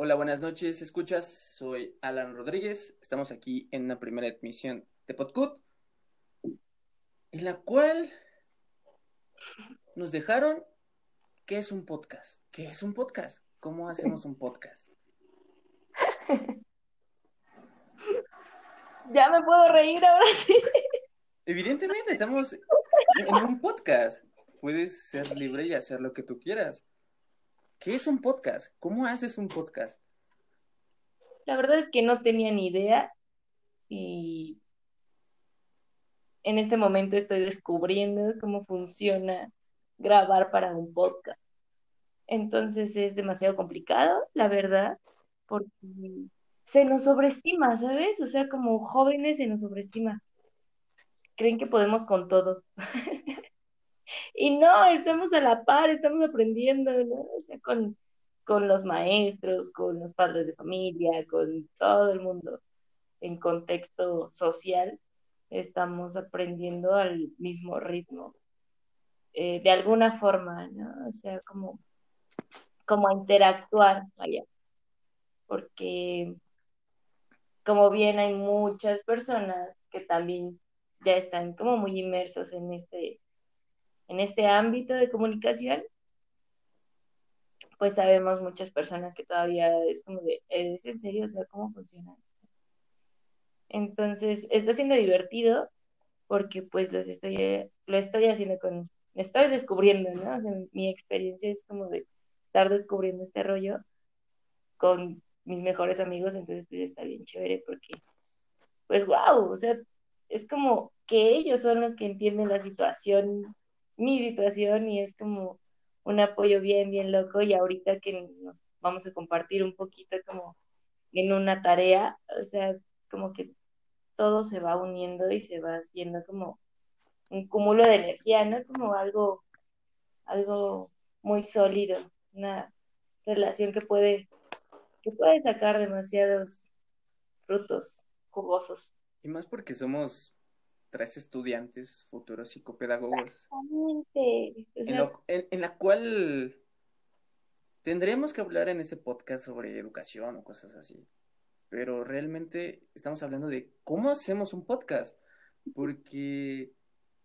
Hola, buenas noches, escuchas, soy Alan Rodríguez, estamos aquí en una primera emisión de Podcut, en la cual nos dejaron qué es un podcast, qué es un podcast, cómo hacemos un podcast. Ya me puedo reír ahora sí. Evidentemente, estamos en un podcast, puedes ser libre y hacer lo que tú quieras. ¿Qué es un podcast? ¿Cómo haces un podcast? La verdad es que no tenía ni idea y en este momento estoy descubriendo cómo funciona grabar para un podcast. Entonces es demasiado complicado, la verdad, porque se nos sobreestima, ¿sabes? O sea, como jóvenes se nos sobreestima. Creen que podemos con todo. Y no, estamos a la par, estamos aprendiendo, ¿no? O sea, con, con los maestros, con los padres de familia, con todo el mundo en contexto social, estamos aprendiendo al mismo ritmo. Eh, de alguna forma, ¿no? O sea, como, como a interactuar, vaya. Porque, como bien hay muchas personas que también ya están como muy inmersos en este en este ámbito de comunicación, pues sabemos muchas personas que todavía es como de, ¿es en serio? O sea, ¿cómo funciona? Entonces, está siendo divertido porque pues los estoy, lo estoy haciendo con, estoy descubriendo, ¿no? O sea, mi experiencia es como de estar descubriendo este rollo con mis mejores amigos, entonces pues está bien chévere porque, pues wow, o sea, es como que ellos son los que entienden la situación mi situación y es como un apoyo bien, bien loco y ahorita que nos vamos a compartir un poquito como en una tarea, o sea, como que todo se va uniendo y se va haciendo como un cúmulo de energía, ¿no? Como algo, algo muy sólido, una relación que puede, que puede sacar demasiados frutos jugosos. Y más porque somos tres estudiantes, futuros psicopedagogos. En, la cual tendremos que hablar en este podcast sobre educación o cosas así. Pero realmente estamos hablando de cómo hacemos un podcast. Porque,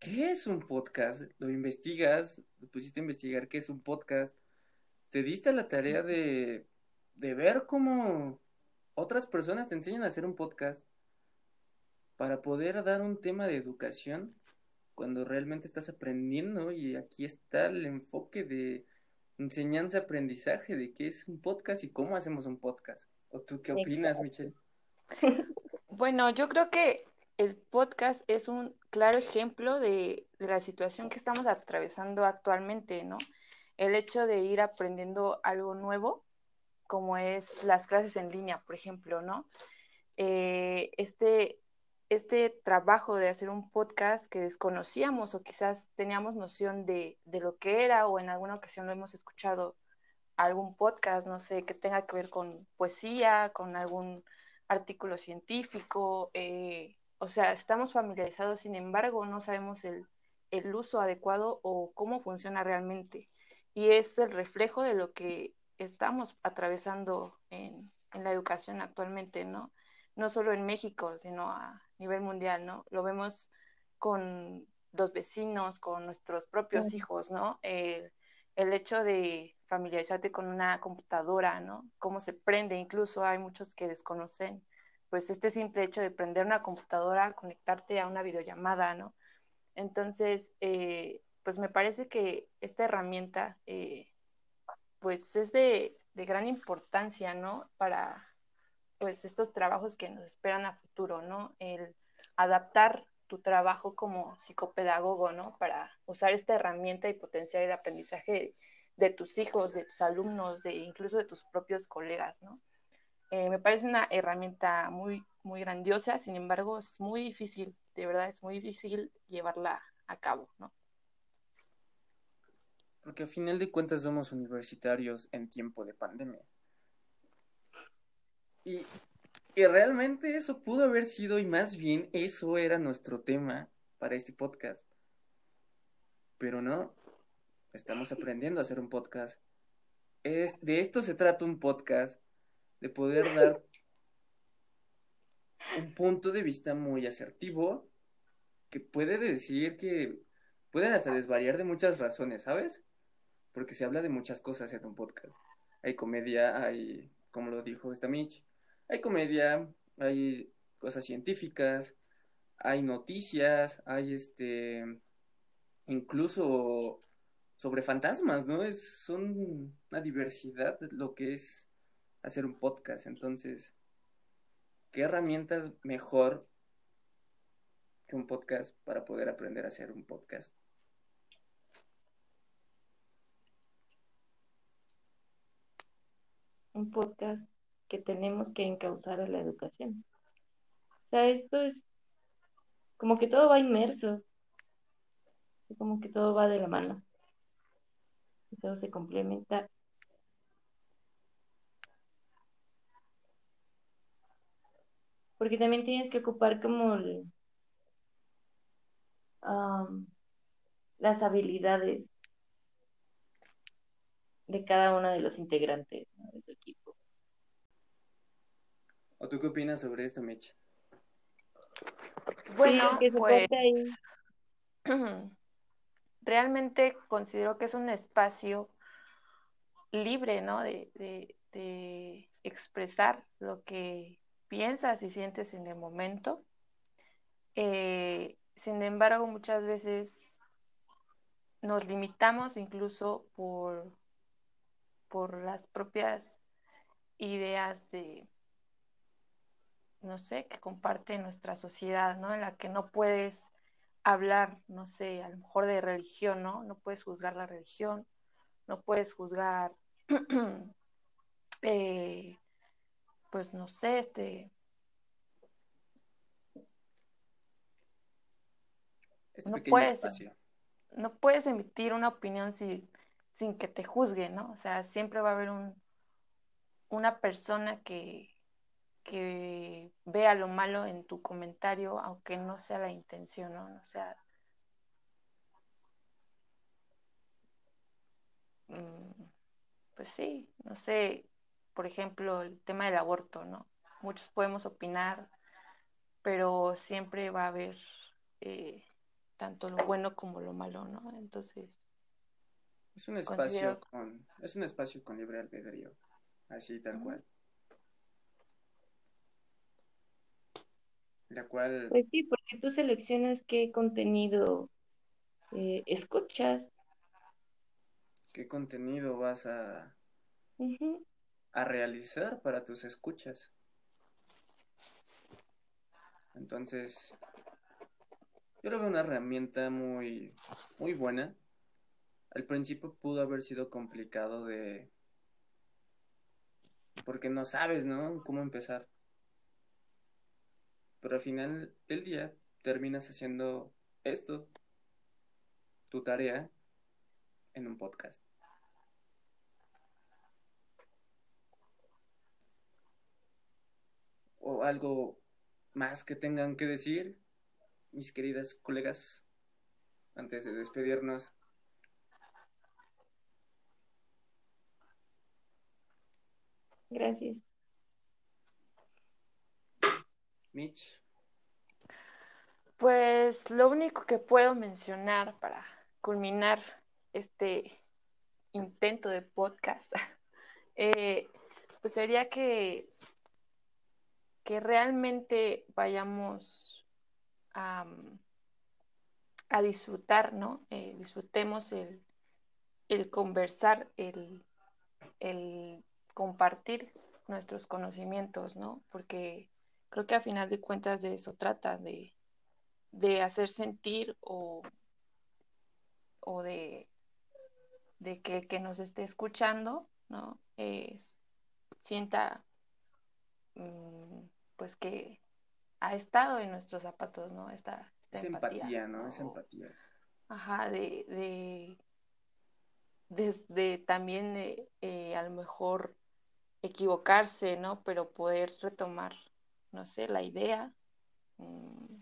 ¿qué es un podcast? Lo investigas, lo pusiste a investigar qué es un podcast. Te diste la tarea de, de ver cómo otras personas te enseñan a hacer un podcast para poder dar un tema de educación cuando realmente estás aprendiendo y aquí está el enfoque de enseñanza-aprendizaje de qué es un podcast y cómo hacemos un podcast. ¿O tú qué opinas, Michelle? Bueno, yo creo que el podcast es un claro ejemplo de, de la situación que estamos atravesando actualmente, ¿no? El hecho de ir aprendiendo algo nuevo, como es las clases en línea, por ejemplo, ¿no? Eh, este, este trabajo de hacer un podcast que desconocíamos o quizás teníamos noción de, lo que era o en alguna ocasión lo hemos escuchado algún podcast, no sé, que tenga que ver con poesía, con algún artículo científico, eh, o sea, estamos familiarizados, sin embargo, no sabemos el, uso adecuado o cómo funciona realmente. Y es el reflejo de lo que estamos atravesando en, en la educación actualmente, ¿no? No solo en México, sino a, nivel mundial, ¿no? Lo vemos con los vecinos, con nuestros propios hijos, ¿no? El, hecho de familiarizarte con una computadora, ¿no? Cómo se prende, incluso hay muchos que desconocen, pues este simple hecho de prender una computadora, conectarte a una videollamada, ¿no? Entonces, eh, pues me parece que esta herramienta, eh, pues es de, de gran importancia, ¿no? Para, pues estos trabajos que nos esperan a futuro, ¿no? El adaptar tu trabajo como psicopedagogo, ¿no? Para usar esta herramienta y potenciar el aprendizaje de, tus hijos, de tus alumnos, de incluso de tus propios colegas, ¿no? Eh, me parece una herramienta muy, muy grandiosa, sin embargo, es muy difícil, de verdad, es muy difícil llevarla a cabo, ¿no? Porque a final de cuentas somos universitarios en tiempo de pandemia. Y, realmente eso pudo haber sido, y más bien eso era nuestro tema para este podcast. Pero no, estamos aprendiendo a hacer un podcast. Es, de esto se trata un podcast, de poder dar un punto de vista muy asertivo que puede decir que pueden hasta desvariar de muchas razones, ¿sabes? Porque se habla de muchas cosas en un podcast. Hay comedia, hay, como lo dijo esta Mitch, hay comedia, hay cosas científicas, hay noticias, hay este, incluso sobre fantasmas, ¿no? Es una diversidad lo que es hacer un podcast. Entonces, ¿qué herramientas mejor que un podcast para poder aprender a hacer un podcast? Un podcast que tenemos que encauzar a la educación. O sea, esto es como que todo va inmerso, como que todo va de la mano, todo se complementa. Porque también tienes que ocupar como las habilidades de cada uno de los integrantes de tu equipo. ¿O tú qué opinas sobre esto, Mitch? Bueno, pues, realmente considero que es un espacio libre, ¿no? De, expresar lo que piensas y sientes en el momento. Eh, sin embargo, muchas veces nos limitamos incluso por, por las propias ideas de, no sé, que comparte nuestra sociedad, ¿no? En la que no puedes hablar, no sé, a lo mejor de religión, ¿no? No puedes juzgar la religión, no puedes juzgar, eh, pues no sé, este... este no puedes, no puedes emitir una opinión sin, sin que te juzguen, ¿no? O sea, siempre va a haber un, una persona que, que vea lo malo en tu comentario, aunque no sea la intención, ¿no? O sea, mm, pues sí, no sé, por ejemplo, el tema del aborto, ¿no? Muchos podemos opinar, pero siempre va a haber eh, tanto lo bueno como lo malo, ¿no? Entonces... Es un espacio con, es un espacio con libre albedrío, así tal cual. La cual... Pues sí, porque tú seleccionas qué contenido eh, escuchas. ¿Qué contenido vas a, a realizar para tus escuchas? Entonces, yo lo veo una herramienta muy, muy buena. Al principio pudo haber sido complicado de... Porque no sabes, ¿no? Cómo empezar pero al final del día terminas haciendo esto, tu tarea, en un podcast. ¿O algo más que tengan que decir, mis queridas colegas, antes de despedirnos? Gracias. Mitch. Pues lo único que puedo mencionar para culminar este intento de podcast, eh, pues sería que, que realmente vayamos a, disfrutar, ¿no? Eh, disfrutemos el, el conversar, el, el compartir nuestros conocimientos, ¿no? Porque Creo que a final de cuentas de eso trata, de, hacer sentir o, o de, de que que nos esté escuchando, ¿no? sienta mm, pues que ha estado en nuestros zapatos, ¿no? Esta, empatía, ¿no? Esa empatía. Ajá, de, de desde también de, eh, a lo mejor equivocarse, ¿no? Pero poder retomar no sé, la idea mm,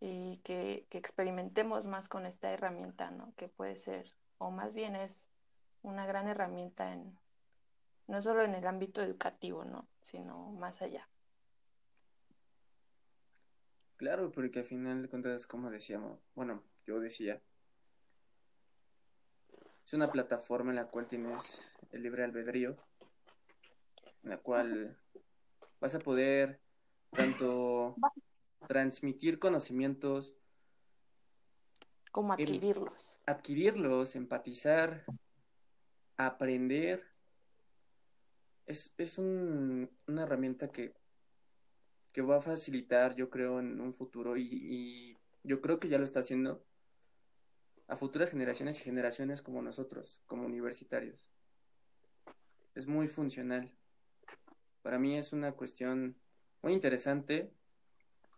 y que, experimentemos más con esta herramienta, ¿no? Que puede ser, o más bien es una gran herramienta en no solo en el ámbito educativo, ¿no? Sino más allá. Claro, porque al final de cuentas, como decíamos, bueno, yo decía, es una plataforma en la cual tienes el libre albedrío, en la cual vas a poder tanto transmitir conocimientos como adquirirlos. adquirirlos, empatizar, aprender. Es, es un, una herramienta que, que va a facilitar, yo creo, en un futuro y, y yo creo que ya lo está haciendo a futuras generaciones y generaciones como nosotros, como universitarios. Es muy funcional. Para mí es una cuestión muy interesante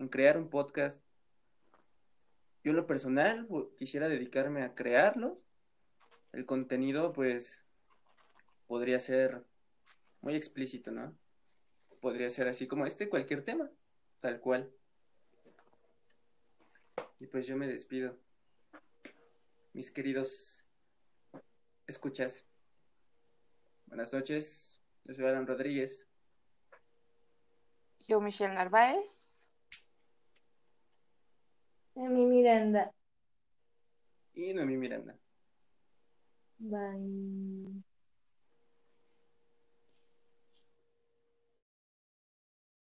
en crear un podcast. Yo en lo personal quisiera dedicarme a crearlos. El contenido pues podría ser muy explícito, ¿no? Podría ser así como este, cualquier tema, tal cual. Y pues yo me despido mis queridos escuchas. Buenas noches, yo soy Alan Rodríguez. Yo, Michelle Narváez. Mi Miranda. Y Noemí Miranda. Bye.